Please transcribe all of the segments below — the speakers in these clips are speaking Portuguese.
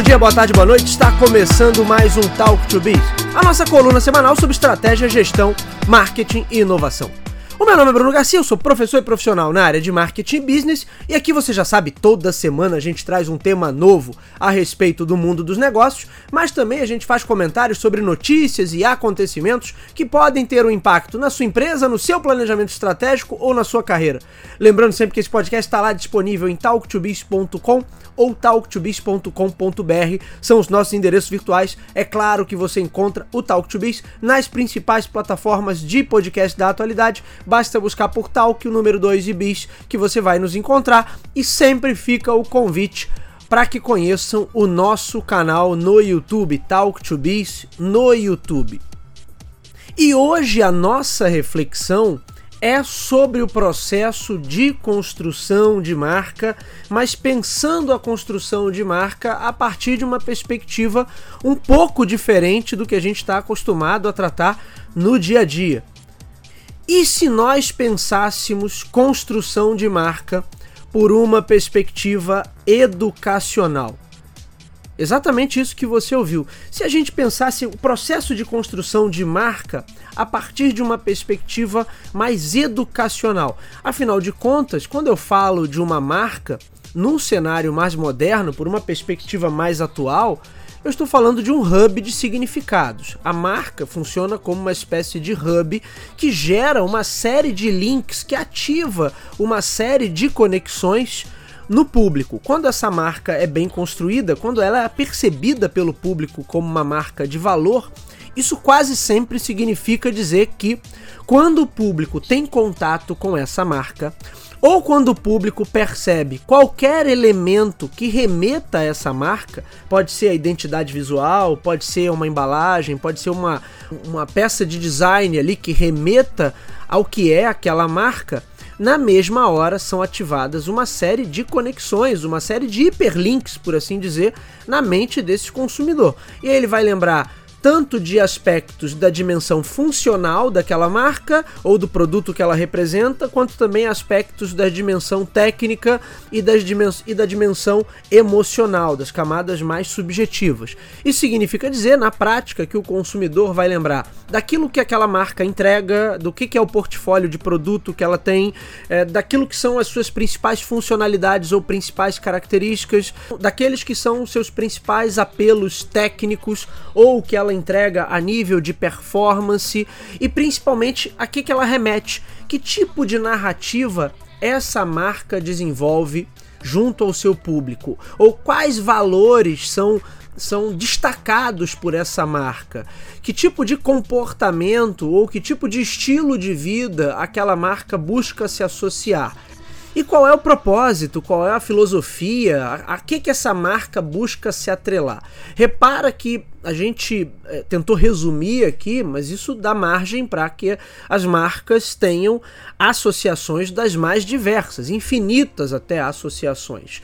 Bom dia, boa tarde, boa noite. Está começando mais um Talk to Biz, a nossa coluna semanal sobre estratégia, gestão, marketing e inovação. O meu nome é Bruno Garcia, eu sou professor e profissional na área de marketing e business e aqui você já sabe, toda semana a gente traz um tema novo a respeito do mundo dos negócios, mas também a gente faz comentários sobre notícias e acontecimentos que podem ter um impacto na sua empresa, no seu planejamento estratégico ou na sua carreira. Lembrando sempre que esse podcast está lá disponível em talktobiz.com ou talktobiz.com.br, são os nossos endereços virtuais. É claro que você encontra o Talk to Biz nas principais plataformas de podcast da atualidade basta buscar por Talk o número 2 e bis que você vai nos encontrar e sempre fica o convite para que conheçam o nosso canal no YouTube, Talk to Biz no YouTube. E hoje a nossa reflexão é sobre o processo de construção de marca, mas pensando a construção de marca a partir de uma perspectiva um pouco diferente do que a gente está acostumado a tratar no dia a dia. E se nós pensássemos construção de marca por uma perspectiva educacional? Exatamente isso que você ouviu. Se a gente pensasse o processo de construção de marca a partir de uma perspectiva mais educacional. Afinal de contas, quando eu falo de uma marca num cenário mais moderno, por uma perspectiva mais atual, eu estou falando de um hub de significados. A marca funciona como uma espécie de hub que gera uma série de links, que ativa uma série de conexões no público. Quando essa marca é bem construída, quando ela é percebida pelo público como uma marca de valor, isso quase sempre significa dizer que quando o público tem contato com essa marca, ou quando o público percebe qualquer elemento que remeta a essa marca, pode ser a identidade visual, pode ser uma embalagem, pode ser uma, uma peça de design ali que remeta ao que é aquela marca, na mesma hora são ativadas uma série de conexões, uma série de hiperlinks, por assim dizer, na mente desse consumidor. E aí ele vai lembrar tanto de aspectos da dimensão funcional daquela marca ou do produto que ela representa, quanto também aspectos da dimensão técnica e, das dimens e da dimensão emocional, das camadas mais subjetivas. Isso significa dizer, na prática, que o consumidor vai lembrar daquilo que aquela marca entrega, do que, que é o portfólio de produto que ela tem, é, daquilo que são as suas principais funcionalidades ou principais características, daqueles que são seus principais apelos técnicos ou que ela ela entrega a nível de performance e principalmente a que, que ela remete, que tipo de narrativa essa marca desenvolve junto ao seu público, ou quais valores são são destacados por essa marca? Que tipo de comportamento ou que tipo de estilo de vida aquela marca busca se associar? E qual é o propósito, qual é a filosofia, a, a que, que essa marca busca se atrelar? Repara que a gente é, tentou resumir aqui, mas isso dá margem para que as marcas tenham associações das mais diversas, infinitas até associações.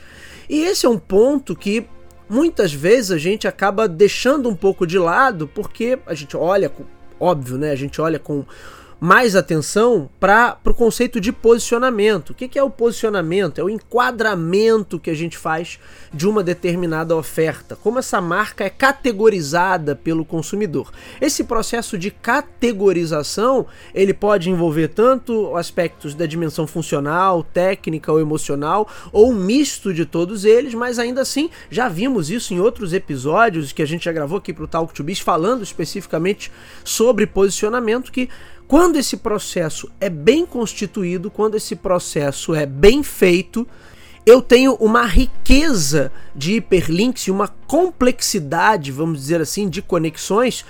E esse é um ponto que muitas vezes a gente acaba deixando um pouco de lado, porque a gente olha, óbvio, né? A gente olha com mais atenção para o conceito de posicionamento. O que, que é o posicionamento? É o enquadramento que a gente faz de uma determinada oferta, como essa marca é categorizada pelo consumidor. Esse processo de categorização ele pode envolver tanto aspectos da dimensão funcional, técnica ou emocional, ou um misto de todos eles, mas ainda assim já vimos isso em outros episódios que a gente já gravou aqui para o Talk to Biz falando especificamente sobre posicionamento que quando esse processo é bem constituído, quando esse processo é bem feito, eu tenho uma riqueza de hiperlinks e uma complexidade, vamos dizer assim, de conexões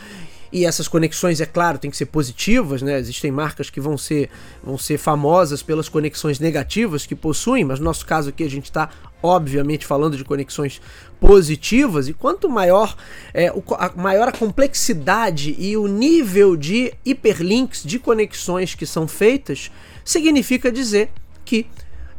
e essas conexões, é claro, tem que ser positivas, né? Existem marcas que vão ser, vão ser famosas pelas conexões negativas que possuem, mas no nosso caso aqui a gente está, obviamente, falando de conexões positivas, e quanto maior, é, o, a, maior a complexidade e o nível de hiperlinks, de conexões que são feitas, significa dizer que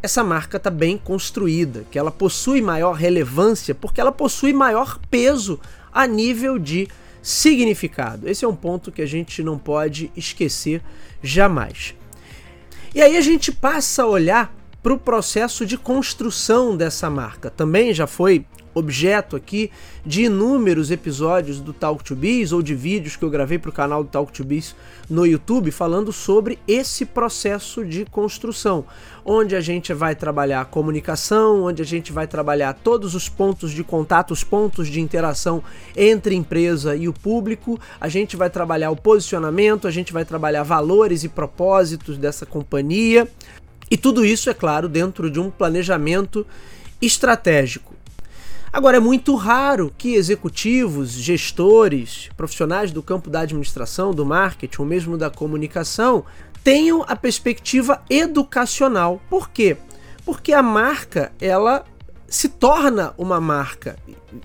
essa marca está bem construída, que ela possui maior relevância, porque ela possui maior peso a nível de significado. Esse é um ponto que a gente não pode esquecer jamais. E aí a gente passa a olhar para o processo de construção dessa marca. Também já foi objeto aqui de inúmeros episódios do Talk to Biz ou de vídeos que eu gravei para o canal do Talk to Biz no YouTube falando sobre esse processo de construção, onde a gente vai trabalhar comunicação, onde a gente vai trabalhar todos os pontos de contato, os pontos de interação entre empresa e o público, a gente vai trabalhar o posicionamento, a gente vai trabalhar valores e propósitos dessa companhia. E tudo isso, é claro, dentro de um planejamento estratégico. Agora, é muito raro que executivos, gestores, profissionais do campo da administração, do marketing ou mesmo da comunicação tenham a perspectiva educacional. Por quê? Porque a marca, ela se torna uma marca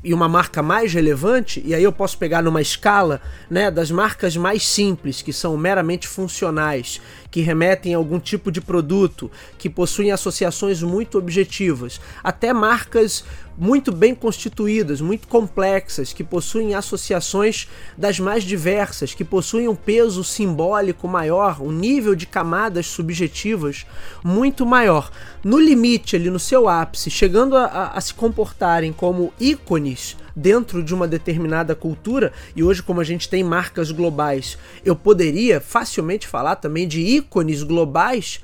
e uma marca mais relevante, e aí eu posso pegar numa escala né, das marcas mais simples, que são meramente funcionais, que remetem a algum tipo de produto, que possuem associações muito objetivas, até marcas muito bem constituídas, muito complexas, que possuem associações das mais diversas, que possuem um peso simbólico maior, um nível de camadas subjetivas muito maior. No limite, ali no seu ápice, chegando a, a, a se comportarem como ícones dentro de uma determinada cultura, e hoje, como a gente tem marcas globais, eu poderia facilmente falar também de ícones globais.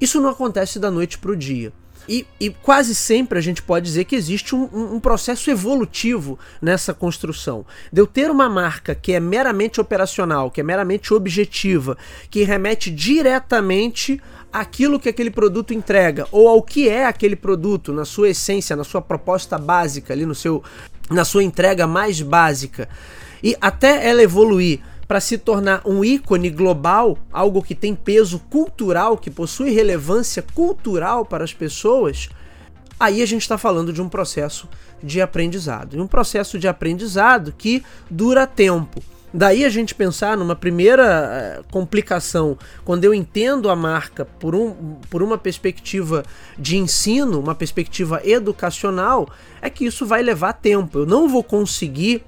Isso não acontece da noite para o dia. E, e, quase sempre a gente pode dizer que existe um, um, processo evolutivo nessa construção. De eu ter uma marca que é meramente operacional, que é meramente objetiva, que remete diretamente àquilo que aquele produto entrega, ou ao que é aquele produto, na sua essência, na sua proposta básica, ali no seu, na sua entrega mais básica. E até ela evoluir para se tornar um ícone global, algo que tem peso cultural, que possui relevância cultural para as pessoas, aí a gente está falando de um processo de aprendizado. E um processo de aprendizado que dura tempo. Daí a gente pensar numa primeira eh, complicação, quando eu entendo a marca por, um, por uma perspectiva de ensino, uma perspectiva educacional, é que isso vai levar tempo. Eu não vou conseguir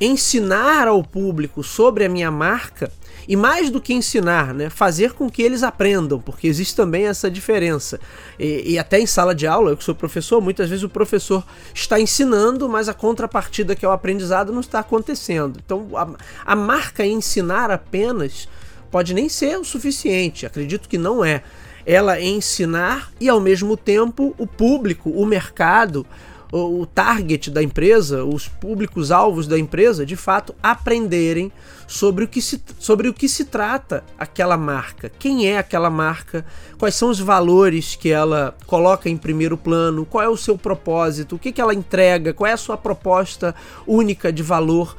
ensinar ao público sobre a minha marca e mais do que ensinar, né, fazer com que eles aprendam, porque existe também essa diferença. E, e, até em sala de aula, eu que sou professor, muitas vezes o professor está ensinando, mas a contrapartida que é o aprendizado não está acontecendo. Então a, a marca ensinar apenas pode nem ser o suficiente, acredito que não é. Ela ensinar e ao mesmo tempo o público, o mercado, o target da empresa, os públicos alvos da empresa, de fato aprenderem sobre o que se, sobre o que se trata aquela marca, quem é aquela marca, quais são os valores que ela coloca em primeiro plano, qual é o seu propósito, o que, que ela entrega, qual é a sua proposta única de valor.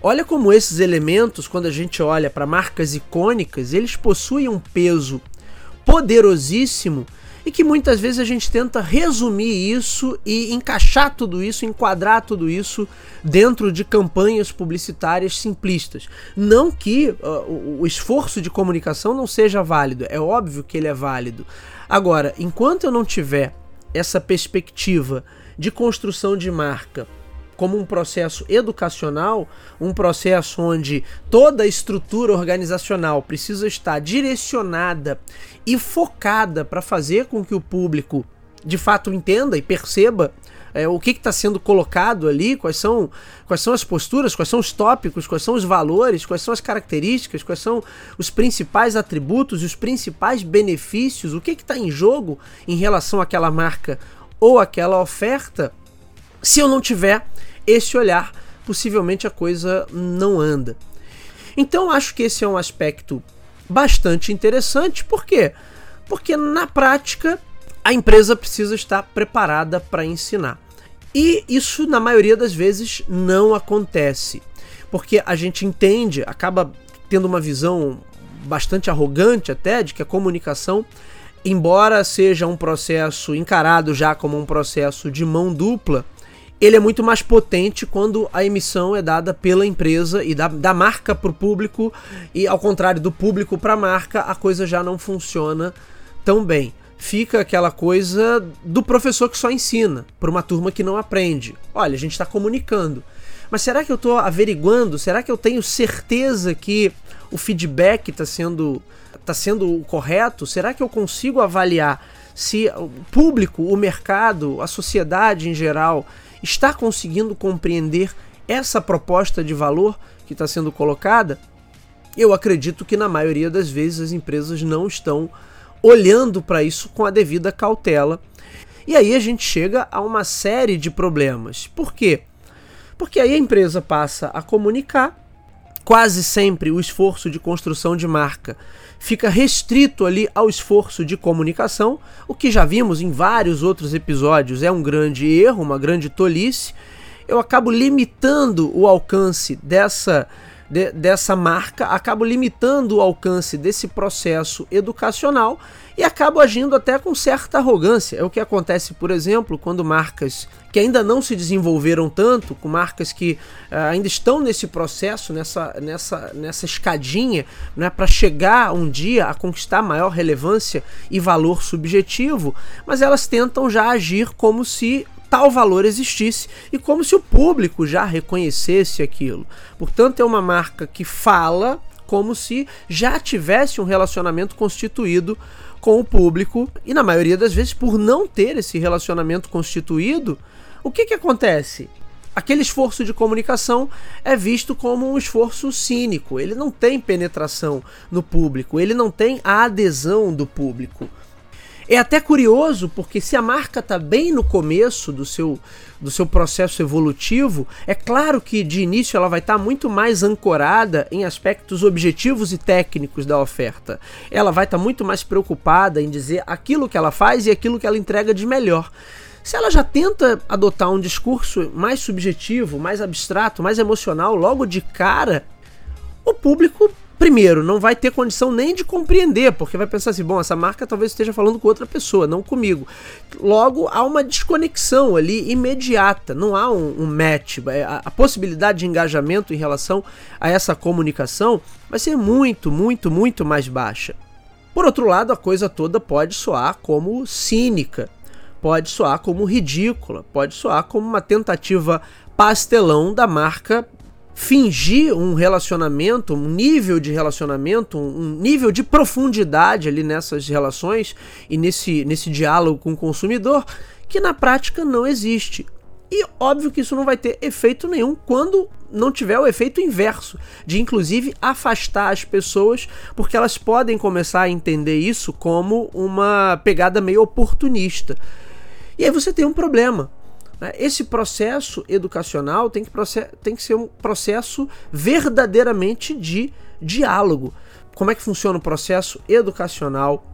Olha como esses elementos, quando a gente olha para marcas icônicas, eles possuem um peso poderosíssimo e que muitas vezes a gente tenta resumir isso e encaixar tudo isso, enquadrar tudo isso dentro de campanhas publicitárias simplistas. Não que uh, o esforço de comunicação não seja válido, é óbvio que ele é válido. Agora, enquanto eu não tiver essa perspectiva de construção de marca como um processo educacional, um processo onde toda a estrutura organizacional precisa estar direcionada e focada para fazer com que o público de fato entenda e perceba é, o que está sendo colocado ali, quais são, quais são as posturas, quais são os tópicos, quais são os valores, quais são as características, quais são os principais atributos e os principais benefícios, o que está em jogo em relação àquela marca ou àquela oferta, se eu não tiver esse olhar, possivelmente a coisa não anda. Então acho que esse é um aspecto bastante interessante, por quê? Porque na prática a empresa precisa estar preparada para ensinar. E isso na maioria das vezes não acontece, porque a gente entende, acaba tendo uma visão bastante arrogante até de que a comunicação, embora seja um processo encarado já como um processo de mão dupla, ele é muito mais potente quando a emissão é dada pela empresa e da, da marca para o público, e ao contrário do público para a marca, a coisa já não funciona tão bem. Fica aquela coisa do professor que só ensina para uma turma que não aprende. Olha, a gente está comunicando. Mas será que eu estou averiguando? Será que eu tenho certeza que o feedback está sendo, tá sendo correto? Será que eu consigo avaliar se o público, o mercado, a sociedade em geral está conseguindo compreender essa proposta de valor que está sendo colocada, eu acredito que na maioria das vezes as empresas não estão olhando para isso com a devida cautela. E aí a gente chega a uma série de problemas. Por quê? Porque aí a empresa passa a comunicar, quase sempre o esforço de construção de marca fica restrito ali ao esforço de comunicação, o que já vimos em vários outros episódios é um grande erro, uma grande tolice. Eu acabo limitando o alcance dessa de, dessa marca, acabo limitando o alcance desse processo educacional e acabo agindo até com certa arrogância. É o que acontece, por exemplo, quando marcas que ainda não se desenvolveram tanto, com marcas que uh, ainda estão nesse processo, nessa, nessa, nessa escadinha, né, para chegar um dia a conquistar maior relevância e valor subjetivo, mas elas tentam já agir como se tal valor existisse e como se o público já reconhecesse aquilo. Portanto, é uma marca que fala como se já tivesse um relacionamento constituído com o público e na maioria das vezes por não ter esse relacionamento constituído, o que que acontece? Aquele esforço de comunicação é visto como um esforço cínico, ele não tem penetração no público, ele não tem a adesão do público. É até curioso, porque se a marca está bem no começo do seu, do seu processo evolutivo, é claro que de início ela vai estar tá muito mais ancorada em aspectos objetivos e técnicos da oferta. Ela vai estar tá muito mais preocupada em dizer aquilo que ela faz e aquilo que ela entrega de melhor. Se ela já tenta adotar um discurso mais subjetivo, mais abstrato, mais emocional logo de cara, o público primeiro, não vai ter condição nem de compreender, porque vai pensar assim: bom, essa marca talvez esteja falando com outra pessoa, não comigo. Logo, há uma desconexão ali imediata, não há um, um match. É, a, a, possibilidade de engajamento em relação a essa comunicação vai ser muito, muito, muito mais baixa. Por outro lado, a coisa toda pode soar como cínica, pode soar como ridícula, pode soar como uma tentativa pastelão da marca fingir um relacionamento, um nível de relacionamento, um nível de profundidade ali nessas relações e nesse, nesse diálogo com o consumidor que na prática não existe. E óbvio que isso não vai ter efeito nenhum quando não tiver o efeito inverso, de inclusive afastar as pessoas, porque elas podem começar a entender isso como uma pegada meio oportunista. E aí você tem um problema? Esse processo educacional tem que, tem que ser um processo verdadeiramente de diálogo. Como é que funciona o processo educacional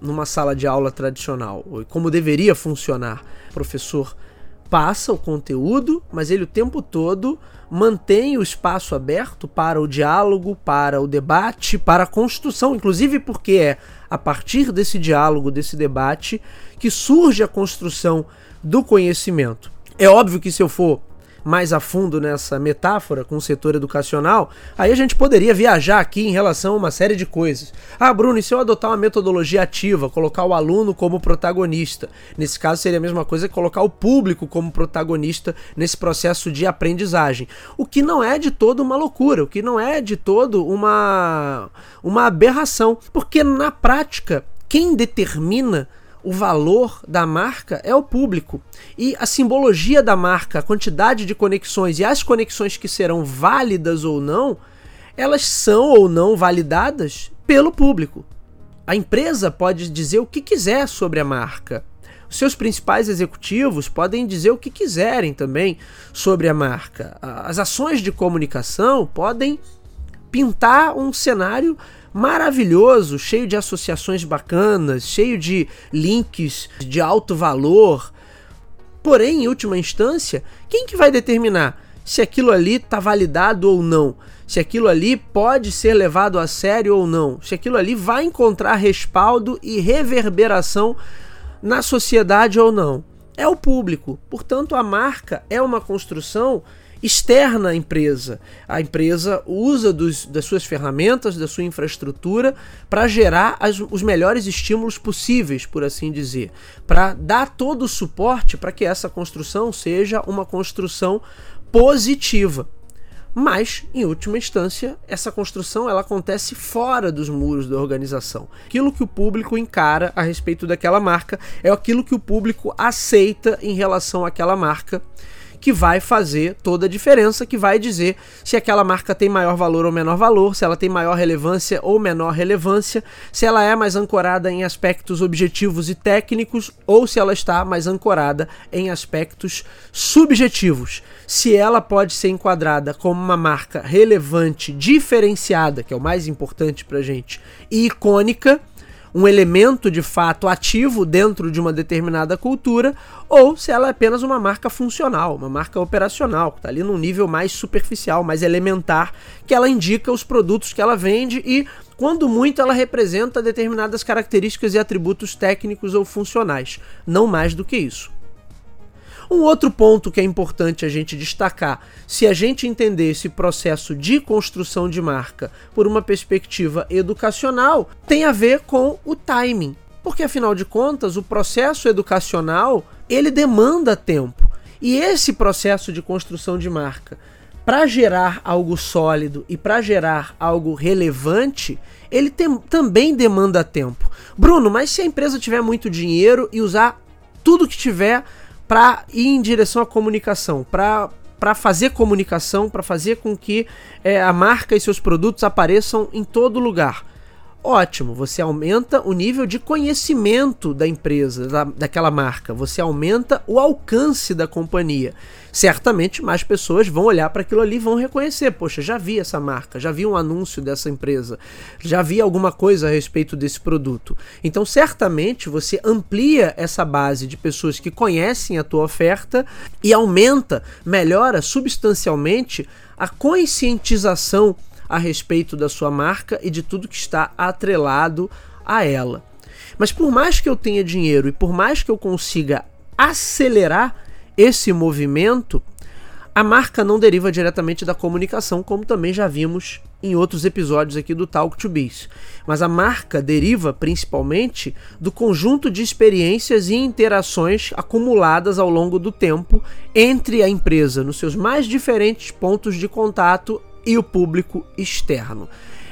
numa sala de aula tradicional? Como deveria funcionar? O professor passa o conteúdo, mas ele o tempo todo mantém o espaço aberto para o diálogo, para o debate, para a construção, inclusive porque é a partir desse diálogo, desse debate, que surge a construção do conhecimento. É óbvio que se eu for mais a fundo nessa metáfora com o setor educacional, aí a gente poderia viajar aqui em relação a uma série de coisas. Ah, Bruno, e se eu adotar uma metodologia ativa, colocar o aluno como protagonista? Nesse caso seria a mesma coisa que colocar o público como protagonista nesse processo de aprendizagem. O que não é de todo uma loucura, o que não é de todo uma, uma aberração, porque na prática, quem determina o valor da marca é o público. E a simbologia da marca, a quantidade de conexões e as conexões que serão válidas ou não, elas são ou não validadas pelo público. A empresa pode dizer o que quiser sobre a marca. Os seus principais executivos podem dizer o que quiserem também sobre a marca. As ações de comunicação podem pintar um cenário maravilhoso, cheio de associações bacanas, cheio de links de alto valor. Porém, em última instância, quem que vai determinar se aquilo ali está validado ou não? Se aquilo ali pode ser levado a sério ou não? Se aquilo ali vai encontrar respaldo e reverberação na sociedade ou não? É o público. Portanto, a marca é uma construção externa à empresa. A empresa usa dos, das suas ferramentas, da sua infraestrutura, para gerar as, os melhores estímulos possíveis, por assim dizer, para dar todo o suporte para que essa construção seja uma construção positiva. Mas, em última instância, essa construção ela acontece fora dos muros da organização. Aquilo que o público encara a respeito daquela marca é aquilo que o público aceita em relação àquela marca que vai fazer toda a diferença, que vai dizer se aquela marca tem maior valor ou menor valor, se ela tem maior relevância ou menor relevância, se ela é mais ancorada em aspectos objetivos e técnicos ou se ela está mais ancorada em aspectos subjetivos. Se ela pode ser enquadrada como uma marca relevante, diferenciada, que é o mais importante para gente, e icônica, um elemento de fato ativo dentro de uma determinada cultura, ou se ela é apenas uma marca funcional, uma marca operacional, que está ali num nível mais superficial, mais elementar, que ela indica os produtos que ela vende e, quando muito, ela representa determinadas características e atributos técnicos ou funcionais, não mais do que isso. Um outro ponto que é importante a gente destacar, se a gente entender esse processo de construção de marca por uma perspectiva educacional, tem a ver com o timing. Porque afinal de contas, o processo educacional, ele demanda tempo. E esse processo de construção de marca, para gerar algo sólido e para gerar algo relevante, ele tem, também demanda tempo. Bruno, mas se a empresa tiver muito dinheiro e usar tudo que tiver para ir em direção à comunicação, para para fazer comunicação, para fazer com que é, a marca e seus produtos apareçam em todo lugar. Ótimo, você aumenta o nível de conhecimento da empresa, da, daquela marca, você aumenta o alcance da companhia. Certamente mais pessoas vão olhar para aquilo ali e vão reconhecer: poxa, já vi essa marca, já vi um anúncio dessa empresa, já vi alguma coisa a respeito desse produto. Então, certamente você amplia essa base de pessoas que conhecem a tua oferta e aumenta, melhora substancialmente a conscientização a respeito da sua marca e de tudo que está atrelado a ela. Mas por mais que eu tenha dinheiro e por mais que eu consiga acelerar esse movimento, a marca não deriva diretamente da comunicação, como também já vimos em outros episódios aqui do Talk to Biz. Mas a marca deriva principalmente do conjunto de experiências e interações acumuladas ao longo do tempo entre a empresa nos seus mais diferentes pontos de contato e o público externo.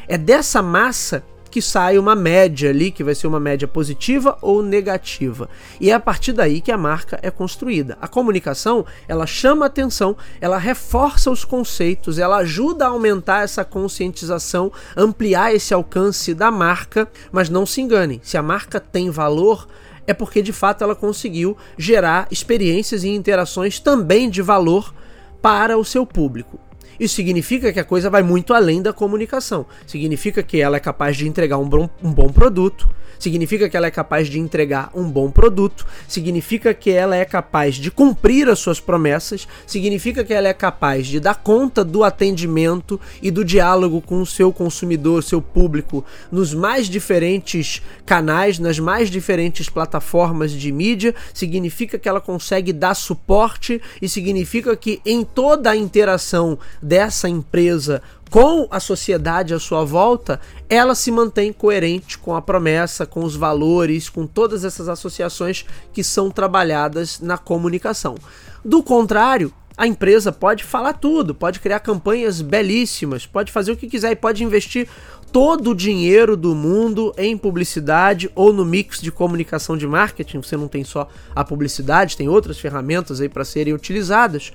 É dessa massa que sai uma média ali, que vai ser uma média positiva ou negativa. E é a partir daí que a marca é construída. A comunicação, ela chama atenção, ela reforça os conceitos, ela ajuda a aumentar essa conscientização, ampliar esse alcance da marca, mas não se enganem, se a marca tem valor, é porque de fato ela conseguiu gerar experiências e interações também de valor para o seu público. Isso significa que a coisa vai muito além da comunicação. Significa que ela é capaz de entregar um bom, um bom produto, significa que ela é capaz de entregar um bom produto, significa que ela é capaz de cumprir as suas promessas, significa que ela é capaz de dar conta do atendimento e do diálogo com o seu consumidor, seu público, nos mais diferentes canais, nas mais diferentes plataformas de mídia, significa que ela consegue dar suporte e significa que em toda a interação dessa empresa com a sociedade à sua volta, ela se mantém coerente com a promessa, com os valores, com todas essas associações que são trabalhadas na comunicação. Do contrário, a empresa pode falar tudo, pode criar campanhas belíssimas, pode fazer o que quiser e pode investir todo o dinheiro do mundo em publicidade ou no mix de comunicação de marketing. Você não tem só a publicidade, tem outras ferramentas aí para serem utilizadas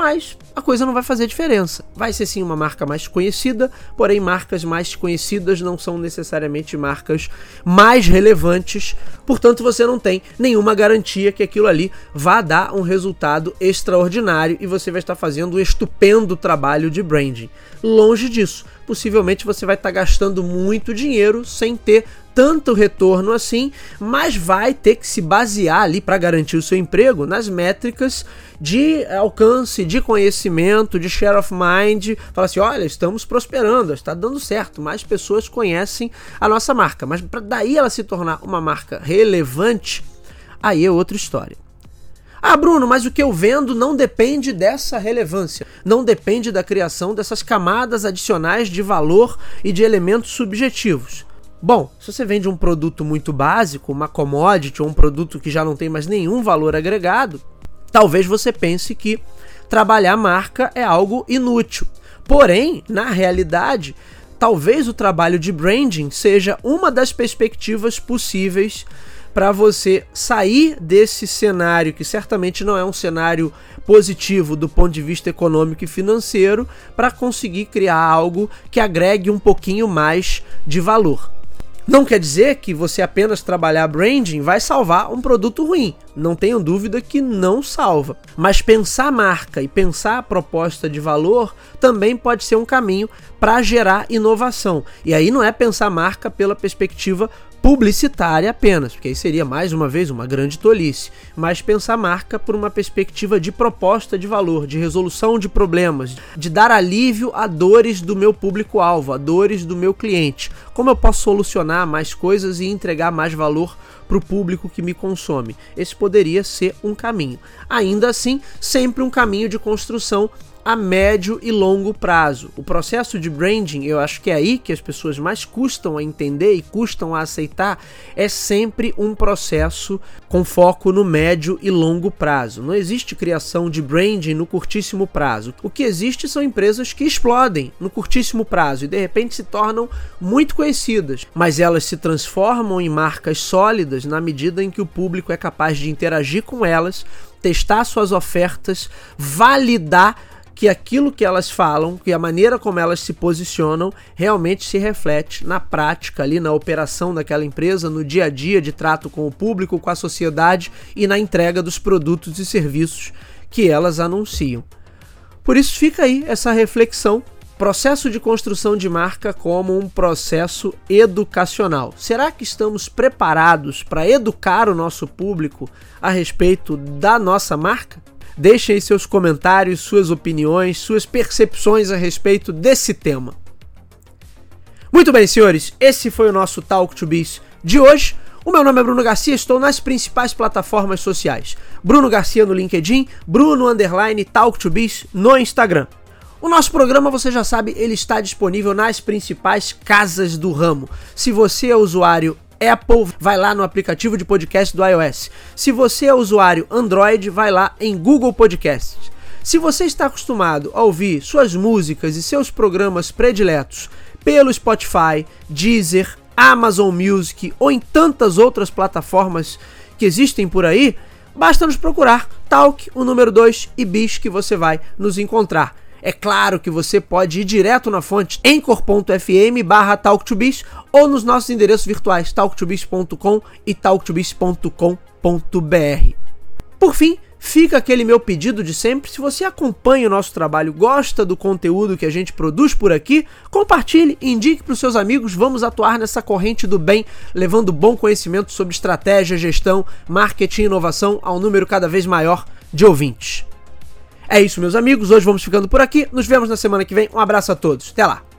mas a coisa não vai fazer diferença. Vai ser sim uma marca mais conhecida, porém marcas mais conhecidas não são necessariamente marcas mais relevantes, portanto você não tem nenhuma garantia que aquilo ali vá dar um resultado extraordinário e você vai estar fazendo um estupendo trabalho de branding. Longe disso, possivelmente você vai estar gastando muito dinheiro sem ter tanto retorno assim, mas vai ter que se basear ali para garantir o seu emprego nas métricas de alcance, de conhecimento, de share of mind. Fala assim: olha, estamos prosperando, está dando certo, mais pessoas conhecem a nossa marca. Mas para daí ela se tornar uma marca relevante, aí é outra história. Ah, Bruno, mas o que eu vendo não depende dessa relevância, não depende da criação dessas camadas adicionais de valor e de elementos subjetivos. Bom, se você vende um produto muito básico, uma commodity ou um produto que já não tem mais nenhum valor agregado, talvez você pense que trabalhar marca é algo inútil. Porém, na realidade, talvez o trabalho de branding seja uma das perspectivas possíveis para você sair desse cenário que certamente não é um cenário positivo do ponto de vista econômico e financeiro para conseguir criar algo que agregue um pouquinho mais de valor. Não quer dizer que você apenas trabalhar branding vai salvar um produto ruim. Não tenho dúvida que não salva. Mas pensar marca e pensar a proposta de valor também pode ser um caminho para gerar inovação. E aí não é pensar marca pela perspectiva publicitária apenas, porque aí seria mais uma vez uma grande tolice, mas pensar marca por uma perspectiva de proposta de valor, de resolução de problemas, de dar alívio a dores do meu público-alvo, a dores do meu cliente. Como eu posso solucionar mais coisas e entregar mais valor para o público que me consome? Esse poderia ser um caminho. Ainda assim, sempre um caminho de construção a médio e longo prazo. O processo de branding, eu acho que é aí que as pessoas mais custam a entender e custam a aceitar, é sempre um processo com foco no médio e longo prazo. Não existe criação de branding no curtíssimo prazo. O que existe são empresas que explodem no curtíssimo prazo e de repente se tornam muito conhecidas, mas elas se transformam em marcas sólidas na medida em que o público é capaz de interagir com elas, testar suas ofertas, validar que aquilo que elas falam, que a maneira como elas se posicionam, realmente se reflete na prática, ali na operação daquela empresa, no dia a dia de trato com o público, com a sociedade e na entrega dos produtos e serviços que elas anunciam. Por isso fica aí essa reflexão processo de construção de marca como um processo educacional. Será que estamos preparados para educar o nosso público a respeito da nossa marca? Deixem aí seus comentários, suas opiniões, suas percepções a respeito desse tema. Muito bem, senhores, esse foi o nosso Talk to Biz de hoje. O meu nome é Bruno Garcia, estou nas principais plataformas sociais. Bruno Garcia no LinkedIn, Bruno Underline Talk to Biz no Instagram. O nosso programa, você já sabe, ele está disponível nas principais casas do ramo. Se você é usuário Apple, vai lá no aplicativo de podcast do iOS. Se você é usuário Android, vai lá em Google Podcasts. Se você está acostumado a ouvir suas músicas e seus programas prediletos pelo Spotify, Deezer, Amazon Music ou em tantas outras plataformas que existem por aí, basta nos procurar Talk, o número 2 e Bis que você vai nos encontrar. É claro que você pode ir direto na fonte encor.fm barra ou nos nossos endereços virtuais talktobiz.com e talktobiz.com.br. Por fim, fica aquele meu pedido de sempre. Se você acompanha o nosso trabalho, gosta do conteúdo que a gente produz por aqui, compartilhe, indique para os seus amigos. Vamos atuar nessa corrente do bem, levando bom conhecimento sobre estratégia, gestão, marketing e inovação a um número cada vez maior de ouvintes. É isso, meus amigos. Hoje vamos ficando por aqui. Nos vemos na semana que vem. Um abraço a todos. Até lá.